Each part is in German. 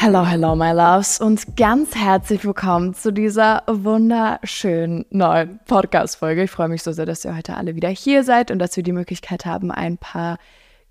Hello, hello, my loves und ganz herzlich willkommen zu dieser wunderschönen neuen Podcast-Folge. Ich freue mich so sehr, dass ihr heute alle wieder hier seid und dass wir die Möglichkeit haben, ein paar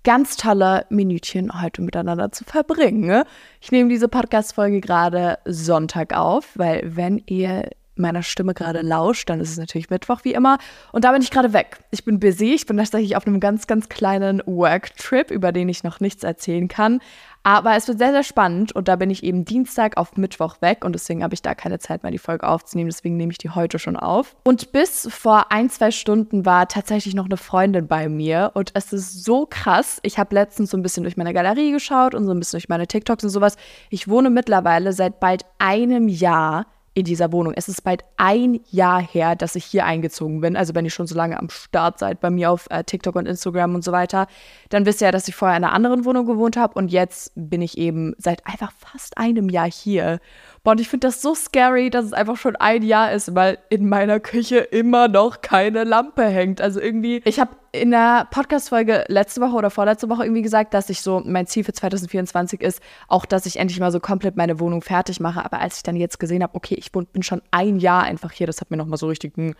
ganz tolle Minütchen heute miteinander zu verbringen. Ich nehme diese Podcast-Folge gerade Sonntag auf, weil wenn ihr meiner Stimme gerade lauscht, dann ist es natürlich Mittwoch wie immer. Und da bin ich gerade weg. Ich bin busy. Ich bin tatsächlich auf einem ganz, ganz kleinen Work-Trip, über den ich noch nichts erzählen kann. Aber es wird sehr, sehr spannend und da bin ich eben Dienstag auf Mittwoch weg und deswegen habe ich da keine Zeit mehr, die Folge aufzunehmen. Deswegen nehme ich die heute schon auf. Und bis vor ein, zwei Stunden war tatsächlich noch eine Freundin bei mir und es ist so krass. Ich habe letztens so ein bisschen durch meine Galerie geschaut und so ein bisschen durch meine TikToks und sowas. Ich wohne mittlerweile seit bald einem Jahr in dieser Wohnung. Es ist bald ein Jahr her, dass ich hier eingezogen bin. Also wenn ihr schon so lange am Start seid bei mir auf äh, TikTok und Instagram und so weiter, dann wisst ihr ja, dass ich vorher in einer anderen Wohnung gewohnt habe und jetzt bin ich eben seit einfach fast einem Jahr hier. Boah, und ich finde das so scary, dass es einfach schon ein Jahr ist, weil in meiner Küche immer noch keine Lampe hängt. Also irgendwie, ich habe in der Podcast-Folge letzte Woche oder vorletzte Woche irgendwie gesagt, dass ich so, mein Ziel für 2024 ist, auch, dass ich endlich mal so komplett meine Wohnung fertig mache. Aber als ich dann jetzt gesehen habe, okay, ich bin schon ein Jahr einfach hier, das hat mir nochmal so richtig einen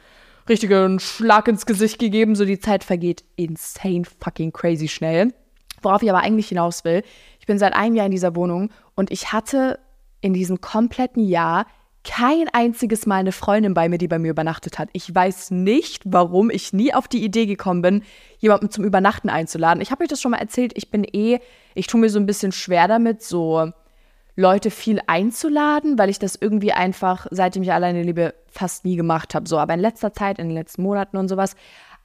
richtigen Schlag ins Gesicht gegeben. So die Zeit vergeht insane fucking crazy schnell. Worauf ich aber eigentlich hinaus will, ich bin seit einem Jahr in dieser Wohnung und ich hatte in diesem kompletten Jahr kein einziges Mal eine Freundin bei mir, die bei mir übernachtet hat. Ich weiß nicht, warum ich nie auf die Idee gekommen bin, jemanden zum Übernachten einzuladen. Ich habe euch das schon mal erzählt. Ich bin eh, ich tue mir so ein bisschen schwer damit, so Leute viel einzuladen, weil ich das irgendwie einfach, seitdem ich alleine lebe, fast nie gemacht habe. So, aber in letzter Zeit, in den letzten Monaten und sowas,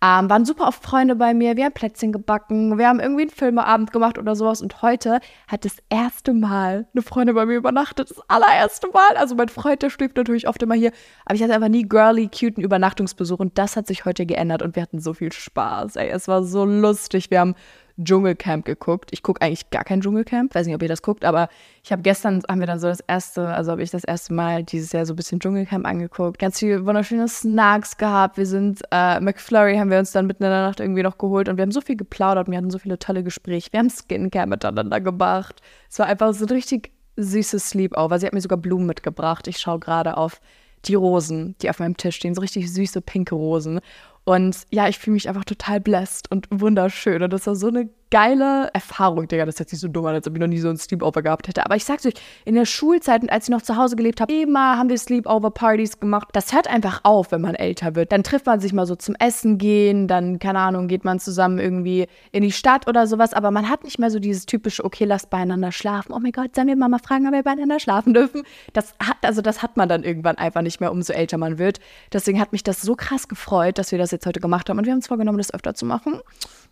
ähm, waren super oft Freunde bei mir, wir haben Plätzchen gebacken, wir haben irgendwie einen Filmeabend gemacht oder sowas. Und heute hat das erste Mal eine Freundin bei mir übernachtet. Das allererste Mal. Also mein Freund, der schläft natürlich oft immer hier. Aber ich hatte einfach nie girly, cute Übernachtungsbesuch. Und das hat sich heute geändert und wir hatten so viel Spaß. Ey, es war so lustig. Wir haben Dschungelcamp geguckt. Ich gucke eigentlich gar kein Dschungelcamp, weiß nicht, ob ihr das guckt, aber ich habe gestern, haben wir dann so das erste, also habe ich das erste Mal dieses Jahr so ein bisschen Dschungelcamp angeguckt. Ganz viele wunderschöne Snacks gehabt. Wir sind, äh, McFlurry haben wir uns dann mitten in der Nacht irgendwie noch geholt und wir haben so viel geplaudert wir hatten so viele tolle Gespräche. Wir haben Skincare miteinander gemacht. Es war einfach so ein richtig süßes Sleepover. Sie hat mir sogar Blumen mitgebracht. Ich schaue gerade auf die Rosen, die auf meinem Tisch stehen, so richtig süße pinke Rosen. Und ja, ich fühle mich einfach total blessed und wunderschön. Und das war so eine geile Erfahrung, Digga. Das hört sich so dumm an, als ob ich noch nie so ein Sleepover gehabt hätte. Aber ich sag's euch, in der Schulzeit und als ich noch zu Hause gelebt habe, immer haben wir Sleepover-Partys gemacht. Das hört einfach auf, wenn man älter wird. Dann trifft man sich mal so zum Essen gehen, dann, keine Ahnung, geht man zusammen irgendwie in die Stadt oder sowas. Aber man hat nicht mehr so dieses typische, okay, lasst beieinander schlafen. Oh mein Gott, sollen wir Mama fragen, ob wir beieinander schlafen dürfen? Das hat, also das hat man dann irgendwann einfach nicht mehr, umso älter man wird. Deswegen hat mich das so krass gefreut, dass wir das jetzt heute gemacht haben. Und wir haben uns vorgenommen, das öfter zu machen.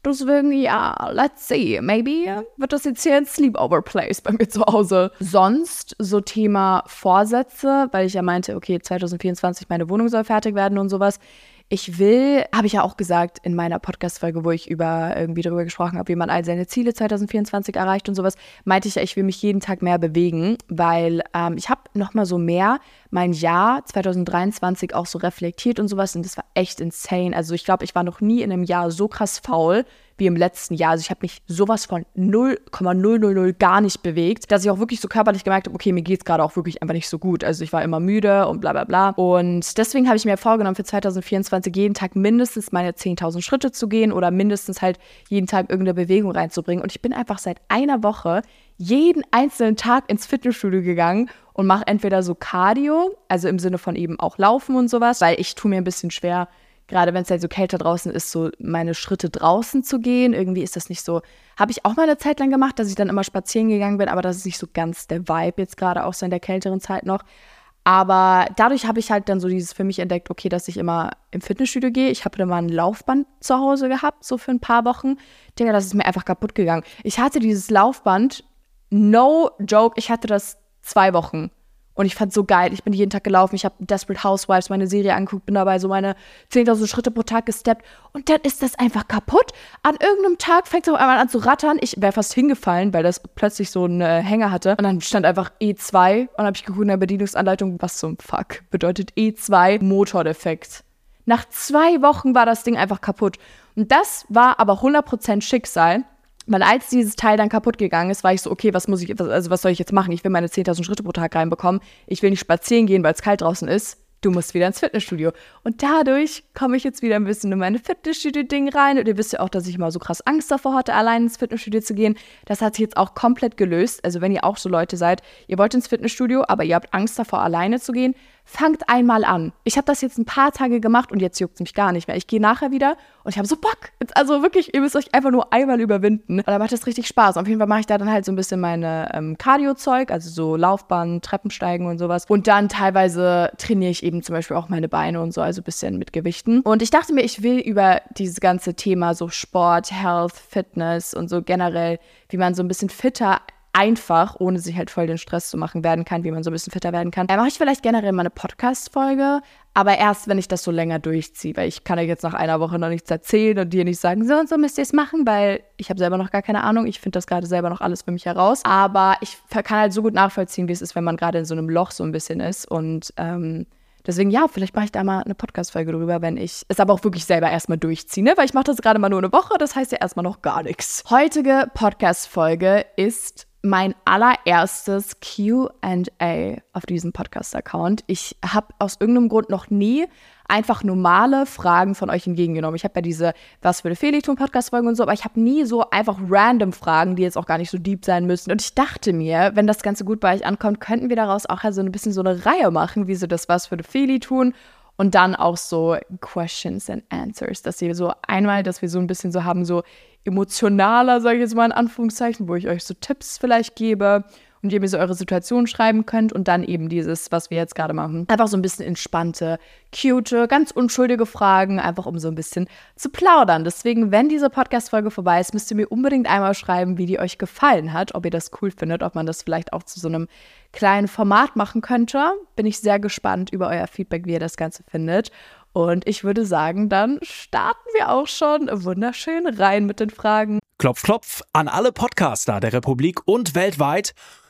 Deswegen, ja, let's see. Maybe wird das jetzt hier ein Sleepover-Place bei mir zu Hause. Sonst so Thema Vorsätze, weil ich ja meinte, okay, 2024 meine Wohnung soll fertig werden und sowas. Ich will, habe ich ja auch gesagt in meiner Podcast-Folge, wo ich über irgendwie darüber gesprochen habe, wie man all seine Ziele 2024 erreicht und sowas, meinte ich ja, ich will mich jeden Tag mehr bewegen, weil ähm, ich habe nochmal so mehr mein Jahr 2023 auch so reflektiert und sowas und das war echt insane. Also ich glaube, ich war noch nie in einem Jahr so krass faul wie im letzten Jahr. Also ich habe mich sowas von 0,000 gar nicht bewegt, dass ich auch wirklich so körperlich gemerkt habe, okay, mir geht es gerade auch wirklich einfach nicht so gut. Also ich war immer müde und bla bla bla. Und deswegen habe ich mir vorgenommen, für 2024 jeden Tag mindestens meine 10.000 Schritte zu gehen oder mindestens halt jeden Tag irgendeine Bewegung reinzubringen. Und ich bin einfach seit einer Woche jeden einzelnen Tag ins Fitnessstudio gegangen und mache entweder so Cardio, also im Sinne von eben auch Laufen und sowas, weil ich tue mir ein bisschen schwer, gerade wenn es halt so kälter draußen ist, so meine Schritte draußen zu gehen. Irgendwie ist das nicht so. Habe ich auch mal eine Zeit lang gemacht, dass ich dann immer spazieren gegangen bin, aber das ist nicht so ganz der Vibe jetzt gerade auch so in der kälteren Zeit noch. Aber dadurch habe ich halt dann so dieses für mich entdeckt, okay, dass ich immer im Fitnessstudio gehe. Ich habe dann mal ein Laufband zu Hause gehabt, so für ein paar Wochen. Digga, das ist mir einfach kaputt gegangen. Ich hatte dieses Laufband, no joke, ich hatte das zwei Wochen. Und ich fand so geil. Ich bin jeden Tag gelaufen. Ich habe Desperate Housewives, meine Serie angeguckt, bin dabei so meine 10.000 Schritte pro Tag gesteppt. Und dann ist das einfach kaputt. An irgendeinem Tag fängt es auf einmal an zu rattern. Ich wäre fast hingefallen, weil das plötzlich so einen äh, Hänger hatte. Und dann stand einfach E2. Und dann habe ich geguckt in der Bedienungsanleitung, was zum Fuck bedeutet E2 Motordefekt. Nach zwei Wochen war das Ding einfach kaputt. Und das war aber 100% Schicksal Weil als dieses Teil dann kaputt gegangen ist, war ich so, okay, was muss ich, also was soll ich jetzt machen? Ich will meine 10.000 Schritte pro Tag reinbekommen. Ich will nicht spazieren gehen, weil es kalt draußen ist du musst wieder ins Fitnessstudio. Und dadurch komme ich jetzt wieder ein bisschen in meine Fitnessstudio-Ding rein. Und ihr wisst ja auch, dass ich immer so krass Angst davor hatte, allein ins Fitnessstudio zu gehen. Das hat sich jetzt auch komplett gelöst. Also wenn ihr auch so Leute seid, ihr wollt ins Fitnessstudio, aber ihr habt Angst davor, alleine zu gehen, fangt einmal an. Ich habe das jetzt ein paar Tage gemacht und jetzt juckt es mich gar nicht mehr. Ich gehe nachher wieder und ich habe so Bock. Also wirklich, ihr müsst euch einfach nur einmal überwinden. Und dann macht das richtig Spaß. Auf jeden Fall mache ich da dann halt so ein bisschen meine ähm, Cardio-Zeug, also so Laufbahn, Treppensteigen und sowas. Und dann teilweise trainiere ich eben zum Beispiel auch meine Beine und so, also ein bisschen mit Gewichten. Und ich dachte mir, ich will über dieses ganze Thema so Sport, Health, Fitness und so generell, wie man so ein bisschen fitter einfach, ohne sich halt voll den Stress zu machen, werden kann, wie man so ein bisschen fitter werden kann. Da mache ich vielleicht generell mal eine Podcast-Folge, aber erst, wenn ich das so länger durchziehe, weil ich kann euch jetzt nach einer Woche noch nichts erzählen und dir nicht sagen, so und so müsst ihr es machen, weil ich habe selber noch gar keine Ahnung. Ich finde das gerade selber noch alles für mich heraus. Aber ich kann halt so gut nachvollziehen, wie es ist, wenn man gerade in so einem Loch so ein bisschen ist und ähm, Deswegen, ja, vielleicht mache ich da mal eine Podcast-Folge drüber, wenn ich es aber auch wirklich selber erstmal durchziehe, ne? Weil ich mache das gerade mal nur eine Woche, das heißt ja erstmal noch gar nichts. Heutige Podcast-Folge ist mein allererstes QA auf diesem Podcast-Account. Ich habe aus irgendeinem Grund noch nie einfach normale Fragen von euch entgegengenommen. Ich habe ja diese Was würde Felix tun Podcast-Folgen und so, aber ich habe nie so einfach random Fragen, die jetzt auch gar nicht so deep sein müssen. Und ich dachte mir, wenn das Ganze gut bei euch ankommt, könnten wir daraus auch so ein bisschen so eine Reihe machen, wie so das Was würde Feli tun und dann auch so Questions and Answers, dass ihr so einmal, dass wir so ein bisschen so haben, so emotionaler, sage ich jetzt mal in Anführungszeichen, wo ich euch so Tipps vielleicht gebe und ihr mir so eure Situation schreiben könnt und dann eben dieses, was wir jetzt gerade machen. Einfach so ein bisschen entspannte, cute, ganz unschuldige Fragen, einfach um so ein bisschen zu plaudern. Deswegen, wenn diese Podcast-Folge vorbei ist, müsst ihr mir unbedingt einmal schreiben, wie die euch gefallen hat, ob ihr das cool findet, ob man das vielleicht auch zu so einem kleinen Format machen könnte. Bin ich sehr gespannt über euer Feedback, wie ihr das Ganze findet. Und ich würde sagen, dann starten wir auch schon wunderschön rein mit den Fragen. Klopf, klopf an alle Podcaster der Republik und weltweit.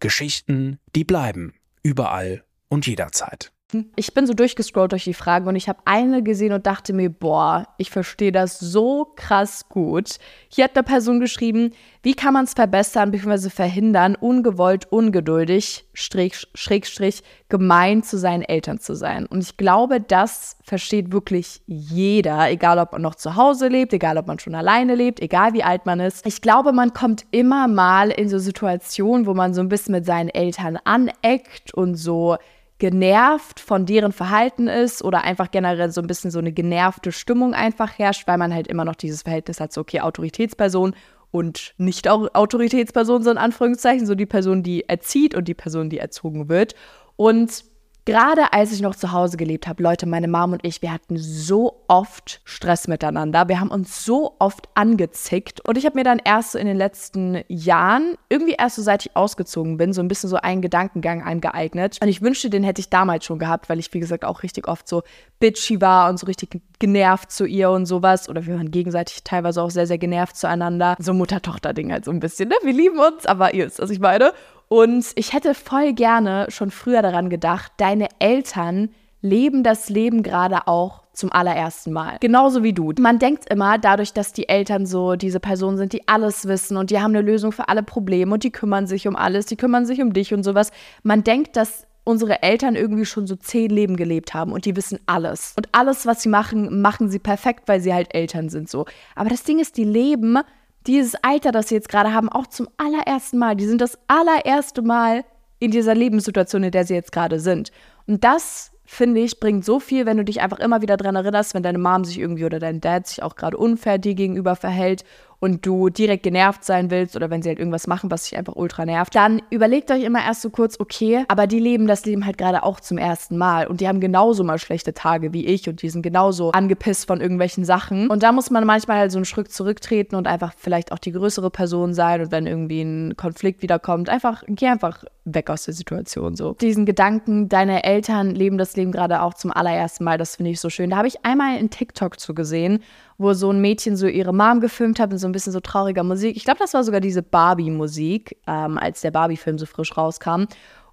Geschichten, die bleiben. Überall und jederzeit. Ich bin so durchgescrollt durch die Fragen und ich habe eine gesehen und dachte mir, boah, ich verstehe das so krass gut. Hier hat eine Person geschrieben, wie kann man es verbessern bzw. verhindern, ungewollt, ungeduldig, Strich, Schrägstrich, gemein zu seinen Eltern zu sein. Und ich glaube, das versteht wirklich jeder, egal ob man noch zu Hause lebt, egal ob man schon alleine lebt, egal wie alt man ist. Ich glaube, man kommt immer mal in so Situationen, wo man so ein bisschen mit seinen Eltern aneckt und so genervt von deren Verhalten ist oder einfach generell so ein bisschen so eine genervte Stimmung einfach herrscht, weil man halt immer noch dieses Verhältnis hat, so okay, Autoritätsperson und nicht Autoritätsperson, so in Anführungszeichen, so die Person, die erzieht und die Person, die erzogen wird. Und Gerade als ich noch zu Hause gelebt habe, Leute, meine Mom und ich, wir hatten so oft Stress miteinander. Wir haben uns so oft angezickt. Und ich habe mir dann erst so in den letzten Jahren, irgendwie erst so seit ich ausgezogen bin, so ein bisschen so einen Gedankengang angeeignet. Und ich wünschte, den hätte ich damals schon gehabt, weil ich, wie gesagt, auch richtig oft so bitchy war und so richtig genervt zu ihr und sowas. Oder wir waren gegenseitig teilweise auch sehr, sehr genervt zueinander. So Mutter-Tochter-Ding halt so ein bisschen, ne? Wir lieben uns, aber ihr wisst, was ich meine. Und ich hätte voll gerne schon früher daran gedacht, deine Eltern leben das Leben gerade auch zum allerersten Mal. Genauso wie du. Man denkt immer, dadurch, dass die Eltern so diese Personen sind, die alles wissen und die haben eine Lösung für alle Probleme und die kümmern sich um alles, die kümmern sich um dich und sowas. Man denkt, dass unsere Eltern irgendwie schon so zehn Leben gelebt haben und die wissen alles. Und alles, was sie machen, machen sie perfekt, weil sie halt Eltern sind so. Aber das Ding ist, die leben dieses Alter, das sie jetzt gerade haben, auch zum allerersten Mal. Die sind das allererste Mal in dieser Lebenssituation, in der sie jetzt gerade sind. Und das, finde ich, bringt so viel, wenn du dich einfach immer wieder daran erinnerst, wenn deine Mom sich irgendwie oder dein Dad sich auch gerade unfair dir gegenüber verhält und du direkt genervt sein willst oder wenn sie halt irgendwas machen, was dich einfach ultra nervt, dann überlegt euch immer erst so kurz, okay, aber die leben das Leben halt gerade auch zum ersten Mal und die haben genauso mal schlechte Tage wie ich und die sind genauso angepisst von irgendwelchen Sachen. Und da muss man manchmal halt so einen Schritt zurücktreten und einfach vielleicht auch die größere Person sein und wenn irgendwie ein Konflikt wiederkommt, einfach, geh einfach weg aus der Situation so. Diesen Gedanken, deine Eltern leben das Leben gerade auch zum allerersten Mal, das finde ich so schön. Da habe ich einmal in TikTok zu gesehen, wo so ein Mädchen so ihre Mom gefilmt hat mit so ein bisschen so trauriger Musik. Ich glaube, das war sogar diese Barbie-Musik, ähm, als der Barbie-Film so frisch rauskam.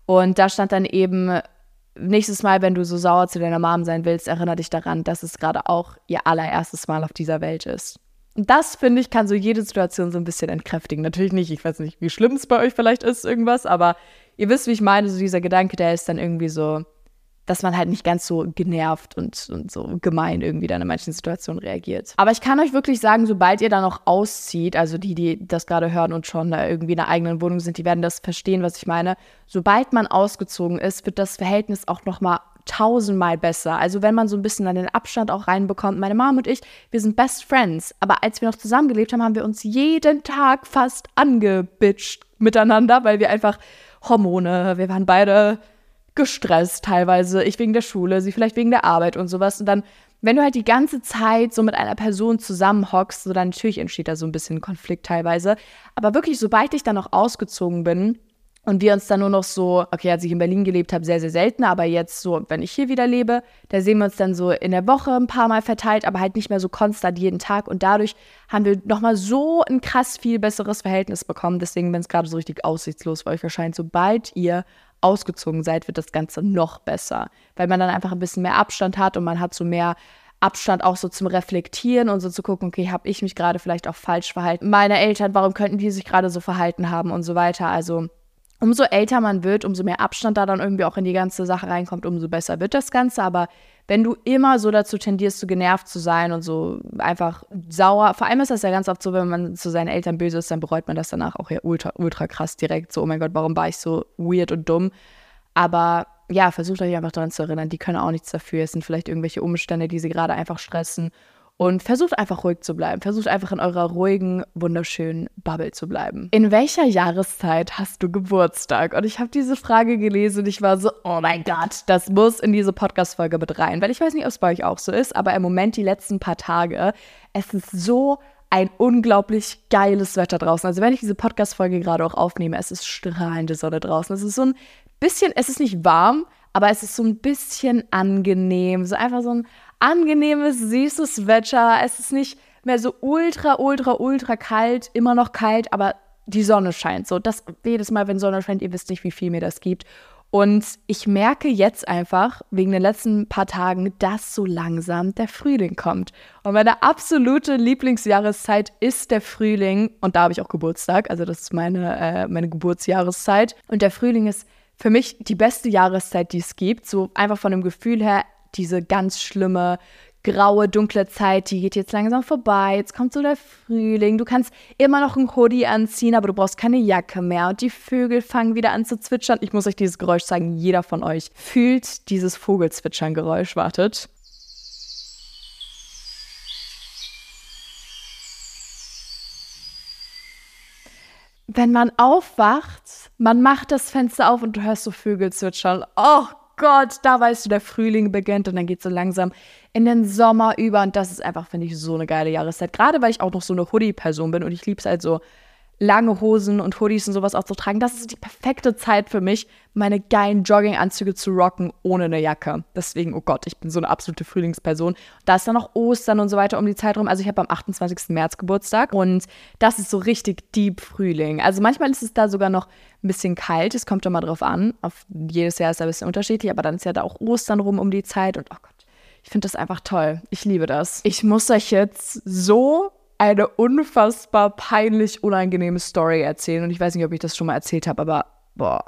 Und da stand dann eben, nächstes Mal, wenn du so sauer zu deiner Mom sein willst, erinnere dich daran, dass es gerade auch ihr allererstes Mal auf dieser Welt ist. Und das, finde ich, kann so jede Situation so ein bisschen entkräftigen. Natürlich nicht, ich weiß nicht, wie schlimm es bei euch vielleicht ist, irgendwas, aber ihr wisst, wie ich meine, so dieser Gedanke, der ist dann irgendwie so, dass man halt nicht ganz so genervt und, und so gemein irgendwie dann in manchen Situationen reagiert. Aber ich kann euch wirklich sagen, sobald ihr dann auch auszieht, also die, die das gerade hören und schon da irgendwie in einer eigenen Wohnung sind, die werden das verstehen, was ich meine. Sobald man ausgezogen ist, wird das Verhältnis auch nochmal tausendmal besser. Also wenn man so ein bisschen an den Abstand auch reinbekommt. Meine Mom und ich, wir sind Best Friends. Aber als wir noch zusammengelebt haben, haben wir uns jeden Tag fast angebitscht miteinander, weil wir einfach Hormone, wir waren beide gestresst teilweise. Ich wegen der Schule, sie vielleicht wegen der Arbeit und sowas. Und dann, wenn du halt die ganze Zeit so mit einer Person zusammenhockst, so dann natürlich entsteht da so ein bisschen Konflikt teilweise. Aber wirklich, sobald ich dann noch ausgezogen bin, und wir uns dann nur noch so, okay, als ich in Berlin gelebt habe, sehr, sehr selten, aber jetzt so, wenn ich hier wieder lebe, da sehen wir uns dann so in der Woche ein paar Mal verteilt, aber halt nicht mehr so konstant jeden Tag. Und dadurch haben wir nochmal so ein krass viel besseres Verhältnis bekommen. Deswegen, wenn es gerade so richtig aussichtslos für euch erscheint, sobald ihr ausgezogen seid, wird das Ganze noch besser, weil man dann einfach ein bisschen mehr Abstand hat und man hat so mehr Abstand auch so zum Reflektieren und so zu gucken, okay, habe ich mich gerade vielleicht auch falsch verhalten? Meine Eltern, warum könnten die sich gerade so verhalten haben und so weiter? Also umso älter man wird, umso mehr Abstand da dann irgendwie auch in die ganze Sache reinkommt, umso besser wird das Ganze. Aber wenn du immer so dazu tendierst, so genervt zu sein und so einfach sauer, vor allem ist das ja ganz oft so, wenn man zu seinen Eltern böse ist, dann bereut man das danach auch ja ultra, ultra krass direkt. So, oh mein Gott, warum war ich so weird und dumm? Aber ja, versucht euch einfach daran zu erinnern, die können auch nichts dafür. Es sind vielleicht irgendwelche Umstände, die sie gerade einfach stressen. Und versucht einfach ruhig zu bleiben. Versucht einfach in eurer ruhigen, wunderschönen Bubble zu bleiben. In welcher Jahreszeit hast du Geburtstag? Und ich habe diese Frage gelesen und ich war so, oh mein Gott, das muss in diese Podcast-Folge mit rein. Weil ich weiß nicht, ob es bei euch auch so ist, aber im Moment die letzten paar Tage, es ist so ein unglaublich geiles Wetter draußen. Also wenn ich diese Podcast-Folge gerade auch aufnehme, es ist strahlende Sonne draußen. Es ist so ein bisschen, es ist nicht warm, aber es ist so ein bisschen angenehm. So einfach so ein angenehmes, süßes Wetter. Es ist nicht mehr so ultra, ultra, ultra kalt, immer noch kalt, aber die Sonne scheint so. Das jedes Mal, wenn Sonne scheint, ihr wisst nicht, wie viel mir das gibt. Und ich merke jetzt einfach, wegen den letzten paar Tagen, dass so langsam der Frühling kommt. Und meine absolute Lieblingsjahreszeit ist der Frühling. Und da habe ich auch Geburtstag. Also das ist meine, äh, meine Geburtsjahreszeit. Und der Frühling ist für mich die beste Jahreszeit, die es gibt. So einfach von dem Gefühl her, diese ganz schlimme, graue, dunkle Zeit, die geht jetzt langsam vorbei. Jetzt kommt so der Frühling. Du kannst immer noch ein Hoodie anziehen, aber du brauchst keine Jacke mehr. Und die Vögel fangen wieder an zu zwitschern. Ich muss euch dieses Geräusch zeigen. Jeder von euch fühlt dieses Vogelzwitschern-Geräusch. Wartet. Wenn man aufwacht, man macht das Fenster auf und du hörst so Vögel zwitschern. Oh Gott, da weißt du, der Frühling beginnt und dann geht es so langsam in den Sommer über. Und das ist einfach, finde ich, so eine geile Jahreszeit. Gerade weil ich auch noch so eine Hoodie-Person bin und ich liebe es halt so, lange Hosen und Hoodies und sowas auch zu tragen. Das ist die perfekte Zeit für mich, meine geilen Jogginganzüge zu rocken ohne eine Jacke. Deswegen, oh Gott, ich bin so eine absolute Frühlingsperson. Da ist dann noch Ostern und so weiter um die Zeit rum. Also ich habe am 28. März Geburtstag und das ist so richtig deep Frühling. Also manchmal ist es da sogar noch ein bisschen kalt. Es kommt immer drauf an. Auf jedes Jahr ist es ein bisschen unterschiedlich, aber dann ist ja da auch Ostern rum um die Zeit und oh Gott. Ich finde das einfach toll. Ich liebe das. Ich muss euch jetzt so eine unfassbar peinlich unangenehme Story erzählen. Und ich weiß nicht, ob ich das schon mal erzählt habe, aber boah,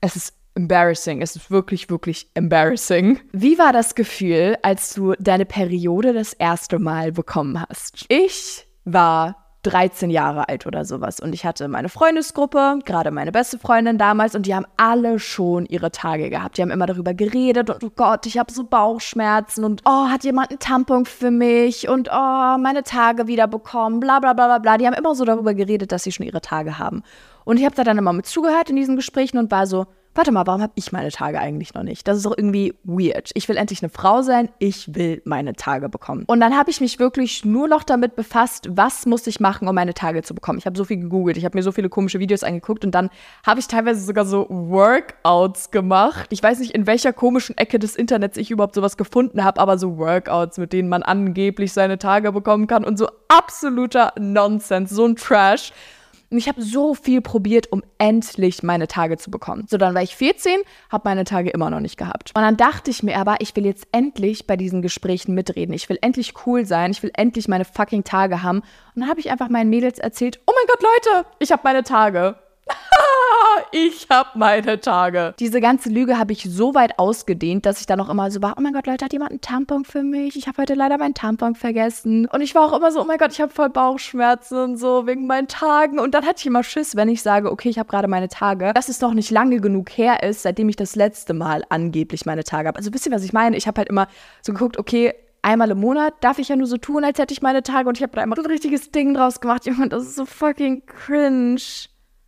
es ist embarrassing. Es ist wirklich, wirklich embarrassing. Wie war das Gefühl, als du deine Periode das erste Mal bekommen hast? Ich war 13 Jahre alt oder sowas. Und ich hatte meine Freundesgruppe, gerade meine beste Freundin damals, und die haben alle schon ihre Tage gehabt. Die haben immer darüber geredet und oh Gott, ich habe so Bauchschmerzen und oh, hat jemand einen Tampon für mich und oh, meine Tage wieder bekommen, bla bla bla bla bla. Die haben immer so darüber geredet, dass sie schon ihre Tage haben. Und ich habe da dann immer mit zugehört in diesen Gesprächen und war so, warte mal, warum habe ich meine Tage eigentlich noch nicht? Das ist doch irgendwie weird. Ich will endlich eine Frau sein, ich will meine Tage bekommen. Und dann habe ich mich wirklich nur noch damit befasst, was muss ich machen, um meine Tage zu bekommen. Ich habe so viel gegoogelt, ich habe mir so viele komische Videos angeguckt und dann habe ich teilweise sogar so Workouts gemacht. Ich weiß nicht, in welcher komischen Ecke des Internets ich überhaupt sowas gefunden habe, aber so Workouts, mit denen man angeblich seine Tage bekommen kann und so absoluter Nonsense, so ein Trash. Und ich habe so viel probiert, um endlich meine Tage zu bekommen. So, dann war ich 14, habe meine Tage immer noch nicht gehabt. Und dann dachte ich mir aber, ich will jetzt endlich bei diesen Gesprächen mitreden. Ich will endlich cool sein. Ich will endlich meine fucking Tage haben. Und dann habe ich einfach meinen Mädels erzählt, oh mein Gott, Leute, ich habe meine Tage. ich habe meine Tage. Diese ganze Lüge habe ich so weit ausgedehnt, dass ich dann auch immer so war, oh mein Gott, Leute, hat jemand einen Tampon für mich? Ich habe heute leider meinen Tampon vergessen. Und ich war auch immer so, oh mein Gott, ich habe voll Bauchschmerzen und so wegen meinen Tagen. Und dann hatte ich immer Schiss, wenn ich sage, okay, ich habe gerade meine Tage, dass es noch nicht lange genug her ist, seitdem ich das letzte Mal angeblich meine Tage habe. Also wisst ihr, was ich meine? Ich habe halt immer so geguckt, okay, einmal im Monat darf ich ja nur so tun, als hätte ich meine Tage und ich habe da immer so ein richtiges Ding draus gemacht. Junge, das ist so fucking cringe.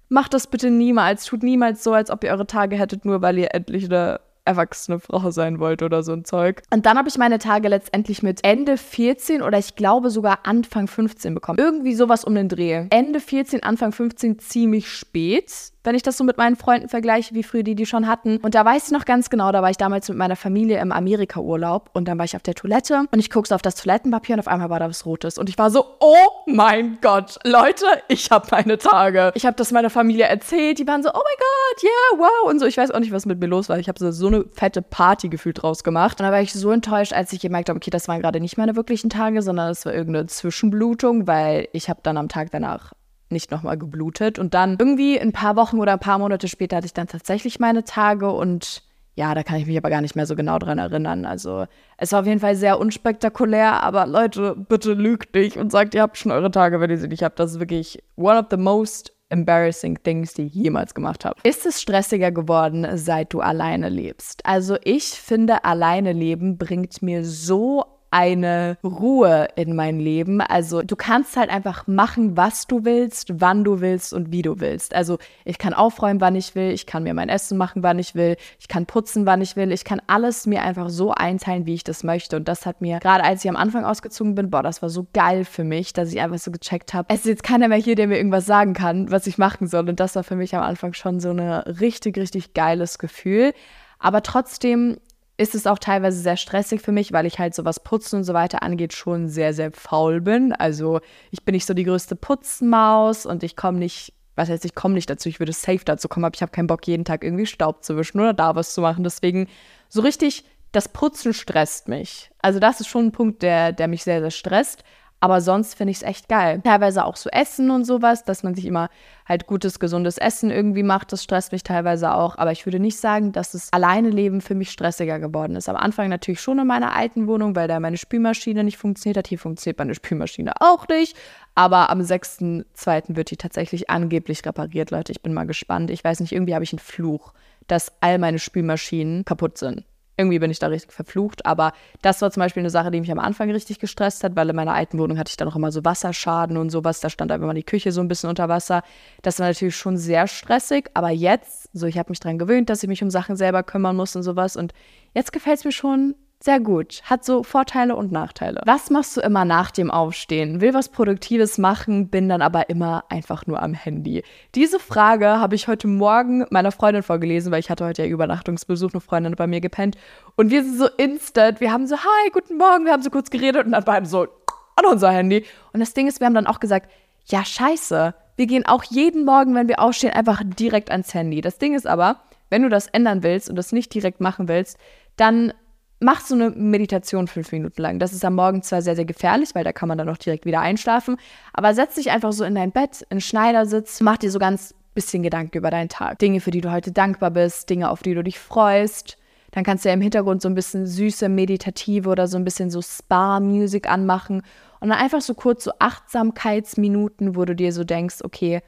Macht das bitte niemals. Tut niemals so, als ob ihr eure Tage hättet, nur weil ihr endlich eine erwachsene Frau sein wollt oder so ein Zeug. Und dann habe ich meine Tage letztendlich mit Ende 14 oder ich glaube sogar Anfang 15 bekommen. Irgendwie sowas um den Dreh. Ende 14, Anfang 15 ziemlich spät wenn ich das so mit meinen Freunden vergleiche, wie früher die die schon hatten. Und da weiß ich noch ganz genau, da war ich damals mit meiner Familie im Amerika-Urlaub und dann war ich auf der Toilette und ich guckte auf das Toilettenpapier und auf einmal war da was Rotes. Und ich war so, oh mein Gott, Leute, ich habe meine Tage. Ich habe das meiner Familie erzählt, die waren so, oh mein Gott, yeah, wow. Und so, ich weiß auch nicht, was mit mir los war. Ich habe so, so eine fette Party gefühlt draus gemacht. Und da war ich so enttäuscht, als ich gemerkt habe, okay, das waren gerade nicht meine wirklichen Tage, sondern es war irgendeine Zwischenblutung, weil ich habe dann am Tag danach nicht nochmal geblutet. Und dann irgendwie ein paar Wochen oder ein paar Monate später hatte ich dann tatsächlich meine Tage und ja, da kann ich mich aber gar nicht mehr so genau dran erinnern. Also es war auf jeden Fall sehr unspektakulär, aber Leute, bitte lügt nicht und sagt, ihr habt schon eure Tage, wenn ihr sie nicht habt. Das ist wirklich one of the most embarrassing things, die ich jemals gemacht habe. Ist es stressiger geworden, seit du alleine lebst? Also ich finde, alleine leben bringt mir so eine Ruhe in mein Leben. Also du kannst halt einfach machen, was du willst, wann du willst und wie du willst. Also ich kann aufräumen, wann ich will, ich kann mir mein Essen machen, wann ich will, ich kann putzen, wann ich will, ich kann alles mir einfach so einteilen, wie ich das möchte. Und das hat mir, gerade als ich am Anfang ausgezogen bin, boah, das war so geil für mich, dass ich einfach so gecheckt habe, es ist jetzt keiner mehr hier, der mir irgendwas sagen kann, was ich machen soll. Und das war für mich am Anfang schon so ein richtig, richtig geiles Gefühl. Aber trotzdem ist es auch teilweise sehr stressig für mich, weil ich halt so was Putzen und so weiter angeht schon sehr, sehr faul bin. Also ich bin nicht so die größte Putzmaus und ich komme nicht, was heißt, ich komme nicht dazu, ich würde safe dazu kommen, aber ich habe keinen Bock, jeden Tag irgendwie Staub zu wischen oder da was zu machen. Deswegen so richtig, das Putzen stresst mich. Also das ist schon ein Punkt, der, der mich sehr, sehr stresst. Aber sonst finde ich es echt geil. Teilweise auch so Essen und sowas, dass man sich immer halt gutes, gesundes Essen irgendwie macht. Das stresst mich teilweise auch. Aber ich würde nicht sagen, dass das alleine Leben für mich stressiger geworden ist. Am Anfang natürlich schon in meiner alten Wohnung, weil da meine Spülmaschine nicht funktioniert hat. Hier funktioniert meine Spülmaschine auch nicht. Aber am 6.2. wird die tatsächlich angeblich repariert, Leute. Ich bin mal gespannt. Ich weiß nicht, irgendwie habe ich einen Fluch, dass all meine Spülmaschinen kaputt sind irgendwie bin ich da richtig verflucht. Aber das war zum Beispiel eine Sache, die mich am Anfang richtig gestresst hat, weil in meiner alten Wohnung hatte ich dann auch immer so Wasserschaden und sowas. Da stand einfach immer die Küche so ein bisschen unter Wasser. Das war natürlich schon sehr stressig. Aber jetzt, so ich habe mich daran gewöhnt, dass ich mich um Sachen selber kümmern muss und sowas. Und jetzt gefällt es mir schon sehr gut. Hat so Vorteile und Nachteile. Was machst du immer nach dem Aufstehen? Will was Produktives machen, bin dann aber immer einfach nur am Handy. Diese Frage habe ich heute Morgen meiner Freundin vorgelesen, weil ich hatte heute ja Übernachtungsbesuch, eine Freundin bei mir gepennt. Und wir sind so instant, wir haben so, hi, guten Morgen, wir haben so kurz geredet und dann beide so an unser Handy. Und das Ding ist, wir haben dann auch gesagt, ja, scheiße. Wir gehen auch jeden Morgen, wenn wir aufstehen, einfach direkt ans Handy. Das Ding ist aber, wenn du das ändern willst und das nicht direkt machen willst, dann mach so eine Meditation fünf Minuten lang. Das ist am Morgen zwar sehr, sehr gefährlich, weil da kann man dann auch direkt wieder einschlafen, aber setz dich einfach so in dein Bett, in Schneidersitz, mach dir so ganz bisschen Gedanken über deinen Tag. Dinge, für die du heute dankbar bist, Dinge, auf die du dich freust. Dann kannst du ja im Hintergrund so ein bisschen süße, meditative oder so ein bisschen so Spa-Musik anmachen. Und dann einfach so kurz so Achtsamkeitsminuten, wo du dir so denkst, okay,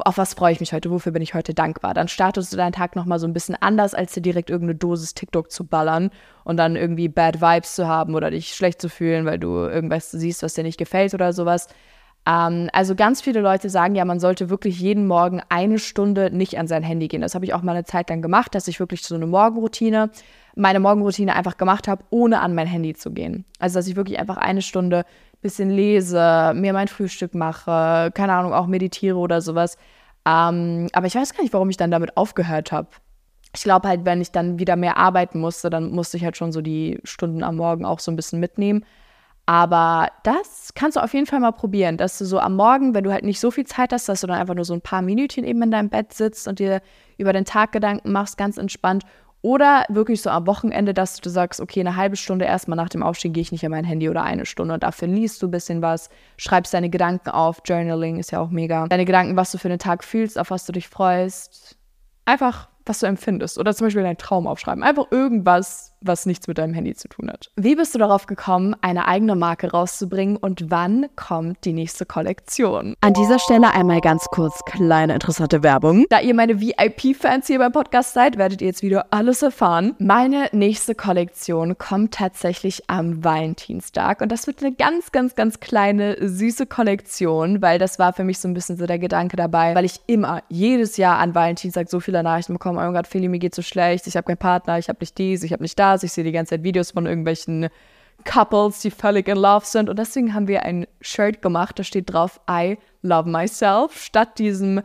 auf was freue ich mich heute, wofür bin ich heute dankbar. Dann startest du deinen Tag nochmal so ein bisschen anders, als dir direkt irgendeine Dosis TikTok zu ballern und dann irgendwie Bad Vibes zu haben oder dich schlecht zu fühlen, weil du irgendwas siehst, was dir nicht gefällt oder sowas. Ähm, also ganz viele Leute sagen ja, man sollte wirklich jeden Morgen eine Stunde nicht an sein Handy gehen. Das habe ich auch mal eine Zeit lang gemacht, dass ich wirklich so eine Morgenroutine, meine Morgenroutine einfach gemacht habe, ohne an mein Handy zu gehen. Also dass ich wirklich einfach eine Stunde bisschen lese, mir mein Frühstück mache, keine Ahnung, auch meditiere oder sowas. Ähm, aber ich weiß gar nicht, warum ich dann damit aufgehört habe. Ich glaube halt, wenn ich dann wieder mehr arbeiten musste, dann musste ich halt schon so die Stunden am Morgen auch so ein bisschen mitnehmen. Aber das kannst du auf jeden Fall mal probieren, dass du so am Morgen, wenn du halt nicht so viel Zeit hast, dass du dann einfach nur so ein paar Minütchen eben in deinem Bett sitzt und dir über den Tag Gedanken machst, ganz entspannt oder wirklich so am Wochenende, dass du sagst, okay, eine halbe Stunde erstmal nach dem Aufstehen gehe ich nicht an mein Handy oder eine Stunde und dafür liest du ein bisschen was, schreibst deine Gedanken auf, Journaling ist ja auch mega. Deine Gedanken, was du für den Tag fühlst, auf was du dich freust. Einfach, was du empfindest. Oder zum Beispiel deinen Traum aufschreiben. Einfach irgendwas, was nichts mit deinem Handy zu tun hat. Wie bist du darauf gekommen, eine eigene Marke rauszubringen und wann kommt die nächste Kollektion? An dieser Stelle einmal ganz kurz kleine interessante Werbung. Da ihr meine VIP-Fans hier beim Podcast seid, werdet ihr jetzt wieder alles erfahren. Meine nächste Kollektion kommt tatsächlich am Valentinstag und das wird eine ganz, ganz, ganz kleine, süße Kollektion, weil das war für mich so ein bisschen so der Gedanke dabei, weil ich immer, jedes Jahr an Valentinstag so viele Nachrichten bekomme, oh Gott, Feli, mir geht so schlecht, ich habe keinen Partner, ich habe nicht dies, ich habe nicht das Stars, ich sehe die ganze Zeit Videos von irgendwelchen Couples, die völlig in love sind. Und deswegen haben wir ein Shirt gemacht, da steht drauf I love myself, statt diesem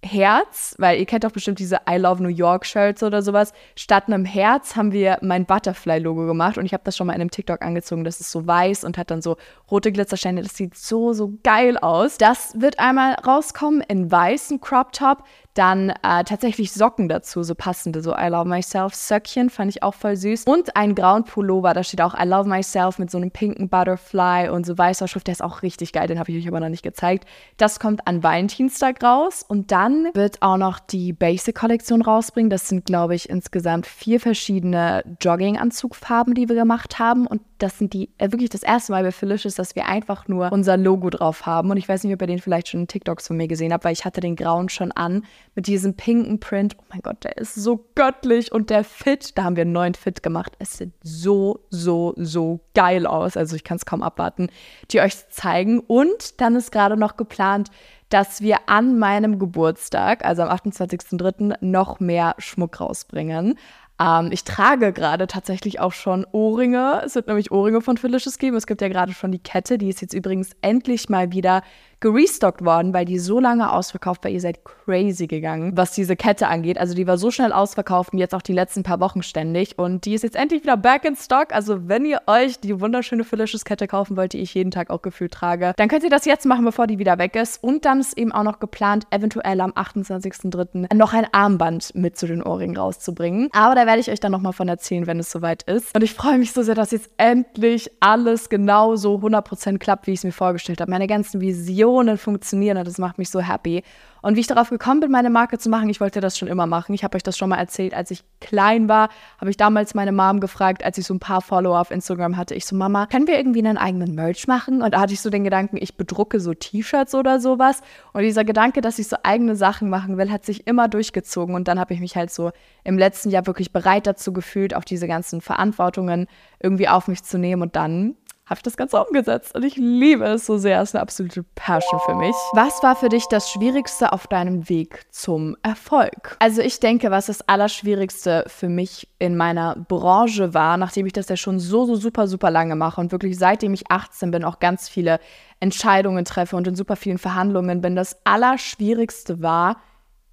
Herz, weil ihr kennt doch bestimmt diese I Love New York Shirts oder sowas. Statt einem Herz haben wir mein Butterfly-Logo gemacht und ich habe das schon mal in einem TikTok angezogen. Das ist so weiß und hat dann so rote Glitzersteine. Das sieht so, so geil aus. Das wird einmal rauskommen in weißen Crop Top. Dann äh, tatsächlich Socken dazu, so passende, so I Love Myself Söckchen, fand ich auch voll süß. Und einen grauen Pullover, da steht auch I Love Myself mit so einem pinken Butterfly und so weißer Schrift. Der ist auch richtig geil, den habe ich euch aber noch nicht gezeigt. Das kommt an Valentinstag raus und dann wird auch noch die Basic-Kollektion rausbringen. Das sind, glaube ich, insgesamt vier verschiedene Jogging-Anzugfarben, die wir gemacht haben. Und das sind die äh, wirklich das erste Mal bei Felicious, dass wir einfach nur unser Logo drauf haben. Und ich weiß nicht, ob ihr den vielleicht schon in TikToks von mir gesehen habt, weil ich hatte den grauen schon an mit diesem pinken Print. Oh mein Gott, der ist so göttlich und der Fit, da haben wir einen neuen Fit gemacht. Es sieht so, so, so geil aus. Also ich kann es kaum abwarten, die euch zeigen. Und dann ist gerade noch geplant, dass wir an meinem Geburtstag, also am 28.03., noch mehr Schmuck rausbringen. Ähm, ich trage gerade tatsächlich auch schon Ohrringe. Es wird nämlich Ohrringe von Felicious geben. Es gibt ja gerade schon die Kette, die ist jetzt übrigens endlich mal wieder gerestockt worden, weil die so lange ausverkauft war. Ihr seid crazy gegangen, was diese Kette angeht. Also die war so schnell ausverkauft und jetzt auch die letzten paar Wochen ständig. Und die ist jetzt endlich wieder back in stock. Also wenn ihr euch die wunderschöne Felicious Kette kaufen wollt, die ich jeden Tag auch gefühlt trage, dann könnt ihr das jetzt machen, bevor die wieder weg ist. Und dann ist eben auch noch geplant, eventuell am 28.03. noch ein Armband mit zu den Ohrringen rauszubringen. Aber da werde ich euch dann nochmal von erzählen, wenn es soweit ist. Und ich freue mich so sehr, dass jetzt endlich alles genau so 100% klappt, wie ich es mir vorgestellt habe. Meine ganzen Visionen funktionieren und das macht mich so happy. Und wie ich darauf gekommen bin, meine Marke zu machen, ich wollte das schon immer machen. Ich habe euch das schon mal erzählt, als ich klein war, habe ich damals meine Mom gefragt, als ich so ein paar Follower auf Instagram hatte. Ich so, Mama, können wir irgendwie einen eigenen Merch machen? Und da hatte ich so den Gedanken, ich bedrucke so T-Shirts oder sowas. Und dieser Gedanke, dass ich so eigene Sachen machen will, hat sich immer durchgezogen. Und dann habe ich mich halt so im letzten Jahr wirklich bereit dazu gefühlt, auch diese ganzen Verantwortungen irgendwie auf mich zu nehmen. Und dann habe ich das Ganze umgesetzt und ich liebe es so sehr. Es ist eine absolute Passion für mich. Was war für dich das Schwierigste auf deinem Weg zum Erfolg? Also ich denke, was das Allerschwierigste für mich in meiner Branche war, nachdem ich das ja schon so, so super, super lange mache und wirklich seitdem ich 18 bin auch ganz viele Entscheidungen treffe und in super vielen Verhandlungen bin, das Allerschwierigste war,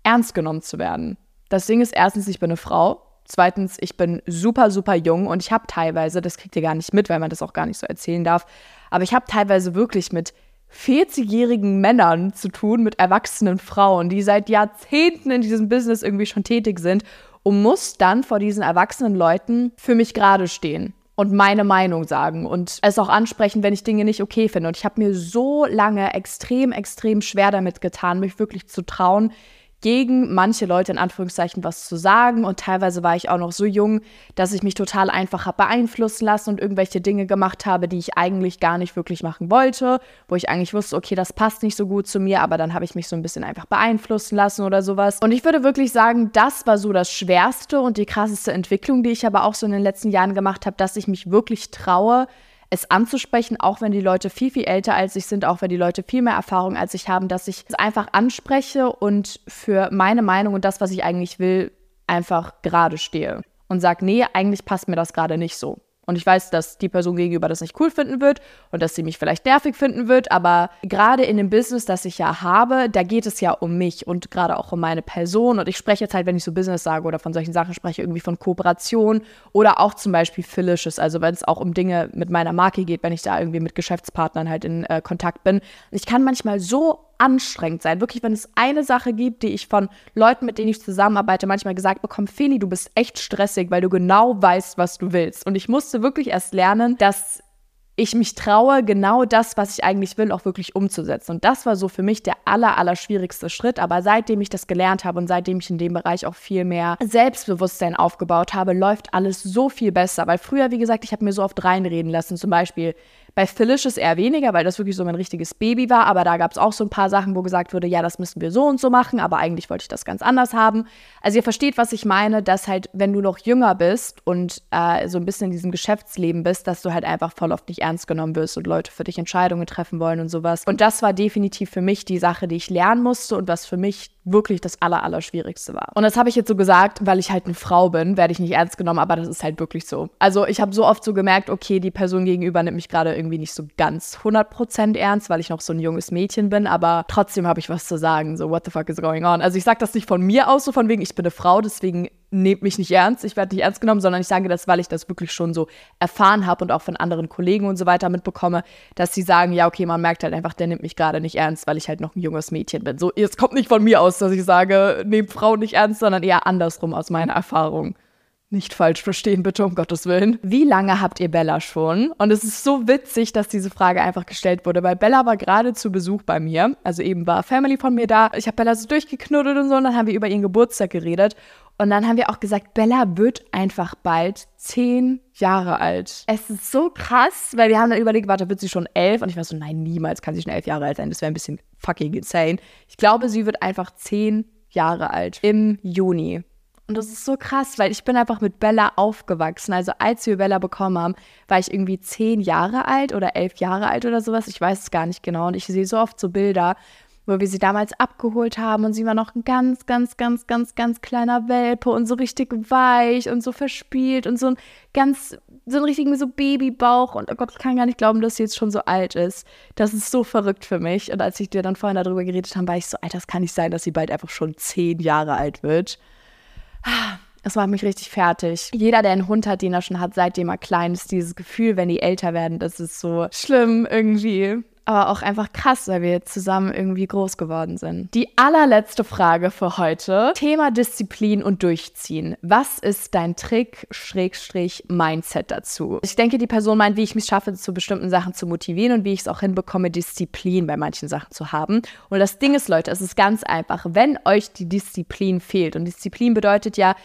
ernst genommen zu werden. Das Ding ist erstens, ich bin eine Frau Zweitens, ich bin super, super jung und ich habe teilweise, das kriegt ihr gar nicht mit, weil man das auch gar nicht so erzählen darf, aber ich habe teilweise wirklich mit 40-jährigen Männern zu tun, mit erwachsenen Frauen, die seit Jahrzehnten in diesem Business irgendwie schon tätig sind und muss dann vor diesen erwachsenen Leuten für mich gerade stehen und meine Meinung sagen und es auch ansprechen, wenn ich Dinge nicht okay finde. Und ich habe mir so lange extrem, extrem schwer damit getan, mich wirklich zu trauen, gegen manche Leute in Anführungszeichen was zu sagen. Und teilweise war ich auch noch so jung, dass ich mich total einfach habe beeinflussen lassen und irgendwelche Dinge gemacht habe, die ich eigentlich gar nicht wirklich machen wollte, wo ich eigentlich wusste, okay, das passt nicht so gut zu mir, aber dann habe ich mich so ein bisschen einfach beeinflussen lassen oder sowas. Und ich würde wirklich sagen, das war so das Schwerste und die krasseste Entwicklung, die ich aber auch so in den letzten Jahren gemacht habe, dass ich mich wirklich traue, es anzusprechen, auch wenn die Leute viel, viel älter als ich sind, auch wenn die Leute viel mehr Erfahrung als ich haben, dass ich es einfach anspreche und für meine Meinung und das, was ich eigentlich will, einfach gerade stehe und sage, nee, eigentlich passt mir das gerade nicht so. Und ich weiß, dass die Person gegenüber das nicht cool finden wird und dass sie mich vielleicht nervig finden wird. Aber gerade in dem Business, das ich ja habe, da geht es ja um mich und gerade auch um meine Person. Und ich spreche jetzt halt, wenn ich so Business sage oder von solchen Sachen spreche, irgendwie von Kooperation oder auch zum Beispiel Philishes. Also wenn es auch um Dinge mit meiner Marke geht, wenn ich da irgendwie mit Geschäftspartnern halt in äh, Kontakt bin. Ich kann manchmal so anstrengend sein. Wirklich, wenn es eine Sache gibt, die ich von Leuten, mit denen ich zusammenarbeite, manchmal gesagt bekomme, Feli, du bist echt stressig, weil du genau weißt, was du willst. Und ich musste wirklich erst lernen, dass ich mich traue, genau das, was ich eigentlich will, auch wirklich umzusetzen. Und das war so für mich der aller, aller schwierigste Schritt. Aber seitdem ich das gelernt habe und seitdem ich in dem Bereich auch viel mehr Selbstbewusstsein aufgebaut habe, läuft alles so viel besser. Weil früher, wie gesagt, ich habe mir so oft reinreden lassen. Zum Beispiel, bei Phyllis eher weniger, weil das wirklich so mein richtiges Baby war. Aber da gab es auch so ein paar Sachen, wo gesagt wurde, ja, das müssen wir so und so machen, aber eigentlich wollte ich das ganz anders haben. Also ihr versteht, was ich meine, dass halt, wenn du noch jünger bist und äh, so ein bisschen in diesem Geschäftsleben bist, dass du halt einfach voll oft nicht ernst genommen wirst und Leute für dich Entscheidungen treffen wollen und sowas. Und das war definitiv für mich die Sache, die ich lernen musste und was für mich wirklich das aller, war. Und das habe ich jetzt so gesagt, weil ich halt eine Frau bin, werde ich nicht ernst genommen, aber das ist halt wirklich so. Also ich habe so oft so gemerkt, okay, die Person gegenüber nimmt mich gerade irgendwie nicht so ganz 100% ernst, weil ich noch so ein junges Mädchen bin, aber trotzdem habe ich was zu sagen, so what the fuck is going on? Also ich sage das nicht von mir aus, so von wegen, ich bin eine Frau, deswegen nehmt mich nicht ernst, ich werde nicht ernst genommen, sondern ich sage das, weil ich das wirklich schon so erfahren habe und auch von anderen Kollegen und so weiter mitbekomme, dass sie sagen, ja, okay, man merkt halt einfach, der nimmt mich gerade nicht ernst, weil ich halt noch ein junges Mädchen bin. So, es kommt nicht von mir aus, dass ich sage, nehmt Frauen nicht ernst, sondern eher andersrum aus meiner Erfahrung. Nicht falsch verstehen, bitte, um Gottes Willen. Wie lange habt ihr Bella schon? Und es ist so witzig, dass diese Frage einfach gestellt wurde, weil Bella war gerade zu Besuch bei mir. Also eben war Family von mir da. Ich habe Bella so durchgeknuddelt und so und dann haben wir über ihren Geburtstag geredet. Und dann haben wir auch gesagt, Bella wird einfach bald zehn Jahre alt. Es ist so krass, weil wir haben dann überlegt, warte, wird sie schon elf? Und ich war so, nein, niemals kann sie schon elf Jahre alt sein. Das wäre ein bisschen fucking insane. Ich glaube, sie wird einfach zehn Jahre alt im Juni. Und das ist so krass, weil ich bin einfach mit Bella aufgewachsen. Also als wir Bella bekommen haben, war ich irgendwie zehn Jahre alt oder elf Jahre alt oder sowas. Ich weiß es gar nicht genau. Und ich sehe so oft so Bilder, wo wir sie damals abgeholt haben und sie war noch ein ganz, ganz, ganz, ganz, ganz kleiner Welpe und so richtig weich und so verspielt und so ein ganz, so ein richtigen so Babybauch und oh Gott, ich kann gar nicht glauben, dass sie jetzt schon so alt ist. Das ist so verrückt für mich. Und als ich dir dann vorhin darüber geredet habe, war ich so, Alter, das kann nicht sein, dass sie bald einfach schon zehn Jahre alt wird. Es macht mich richtig fertig. Jeder, der einen Hund hat, den er schon hat, seitdem er klein ist, dieses Gefühl, wenn die älter werden, das ist so schlimm irgendwie aber auch einfach krass, weil wir zusammen irgendwie groß geworden sind. Die allerletzte Frage für heute. Thema Disziplin und Durchziehen. Was ist dein Trick, Schrägstrich, Mindset dazu? Ich denke, die Person meint, wie ich mich schaffe, zu bestimmten Sachen zu motivieren und wie ich es auch hinbekomme, Disziplin bei manchen Sachen zu haben. Und das Ding ist, Leute, es ist ganz einfach. Wenn euch die Disziplin fehlt, und Disziplin bedeutet ja,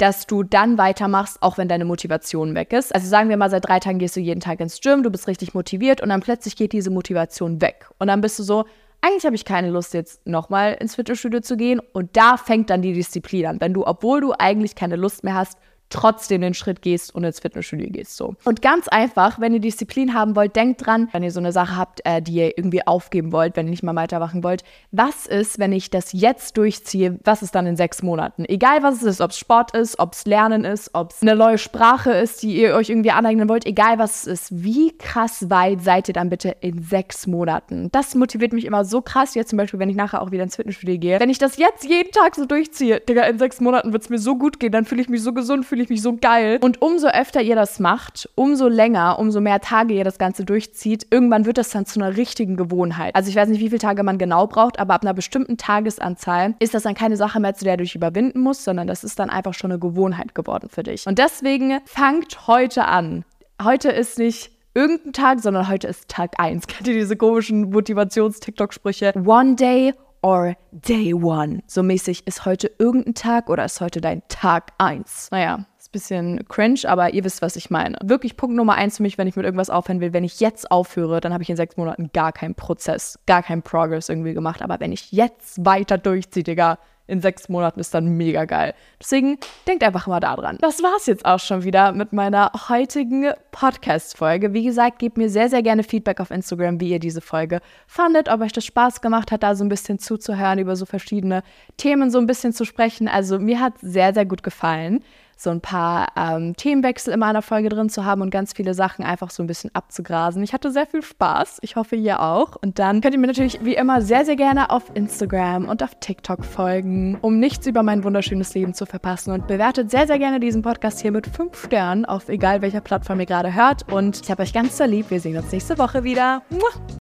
dass du dann weitermachst, auch wenn deine Motivation weg ist. Also sagen wir mal, seit drei Tagen gehst du jeden Tag ins Gym, du bist richtig motiviert und dann plötzlich geht diese Motivation weg. Und dann bist du so, eigentlich habe ich keine Lust, jetzt nochmal ins Fitnessstudio zu gehen. Und da fängt dann die Disziplin an. Wenn du, obwohl du eigentlich keine Lust mehr hast, trotzdem den Schritt gehst und ins Fitnessstudio gehst. So. Und ganz einfach, wenn ihr Disziplin haben wollt, denkt dran, wenn ihr so eine Sache habt, äh, die ihr irgendwie aufgeben wollt, wenn ihr nicht mal weitermachen wollt, was ist, wenn ich das jetzt durchziehe, was ist dann in sechs Monaten? Egal was es ist, ob es Sport ist, ob es Lernen ist, ob es eine neue Sprache ist, die ihr euch irgendwie aneignen wollt, egal was es ist, wie krass weit seid ihr dann bitte in sechs Monaten? Das motiviert mich immer so krass, jetzt zum Beispiel, wenn ich nachher auch wieder ins Fitnessstudio gehe. Wenn ich das jetzt jeden Tag so durchziehe, Digga, in sechs Monaten wird es mir so gut gehen, dann fühle ich mich so gesund, fühle fühle ich mich so geil. Und umso öfter ihr das macht, umso länger, umso mehr Tage ihr das Ganze durchzieht, irgendwann wird das dann zu einer richtigen Gewohnheit. Also ich weiß nicht, wie viele Tage man genau braucht, aber ab einer bestimmten Tagesanzahl ist das dann keine Sache mehr, zu der du dich überwinden musst, sondern das ist dann einfach schon eine Gewohnheit geworden für dich. Und deswegen fangt heute an. Heute ist nicht irgendein Tag, sondern heute ist Tag 1. Kennt ihr diese komischen Motivations-TikTok-Sprüche? One day or day one. So mäßig ist heute irgendein Tag oder ist heute dein Tag 1. Naja, ist ein bisschen cringe, aber ihr wisst, was ich meine. Wirklich Punkt Nummer eins für mich, wenn ich mit irgendwas aufhören will. Wenn ich jetzt aufhöre, dann habe ich in sechs Monaten gar keinen Prozess, gar keinen Progress irgendwie gemacht. Aber wenn ich jetzt weiter durchziehe, Digga, in sechs Monaten ist dann mega geil. Deswegen denkt einfach mal daran. Das war's jetzt auch schon wieder mit meiner heutigen Podcast-Folge. Wie gesagt, gebt mir sehr, sehr gerne Feedback auf Instagram, wie ihr diese Folge fandet, ob euch das Spaß gemacht hat, da so ein bisschen zuzuhören, über so verschiedene Themen so ein bisschen zu sprechen. Also mir hat sehr, sehr gut gefallen so ein paar ähm, Themenwechsel in meiner Folge drin zu haben und ganz viele Sachen einfach so ein bisschen abzugrasen. Ich hatte sehr viel Spaß. Ich hoffe, ihr auch. Und dann könnt ihr mir natürlich wie immer sehr, sehr gerne auf Instagram und auf TikTok folgen, um nichts über mein wunderschönes Leben zu verpassen. Und bewertet sehr, sehr gerne diesen Podcast hier mit fünf Sternen auf egal welcher Plattform ihr gerade hört. Und ich habe euch ganz so lieb. Wir sehen uns nächste Woche wieder. Muah.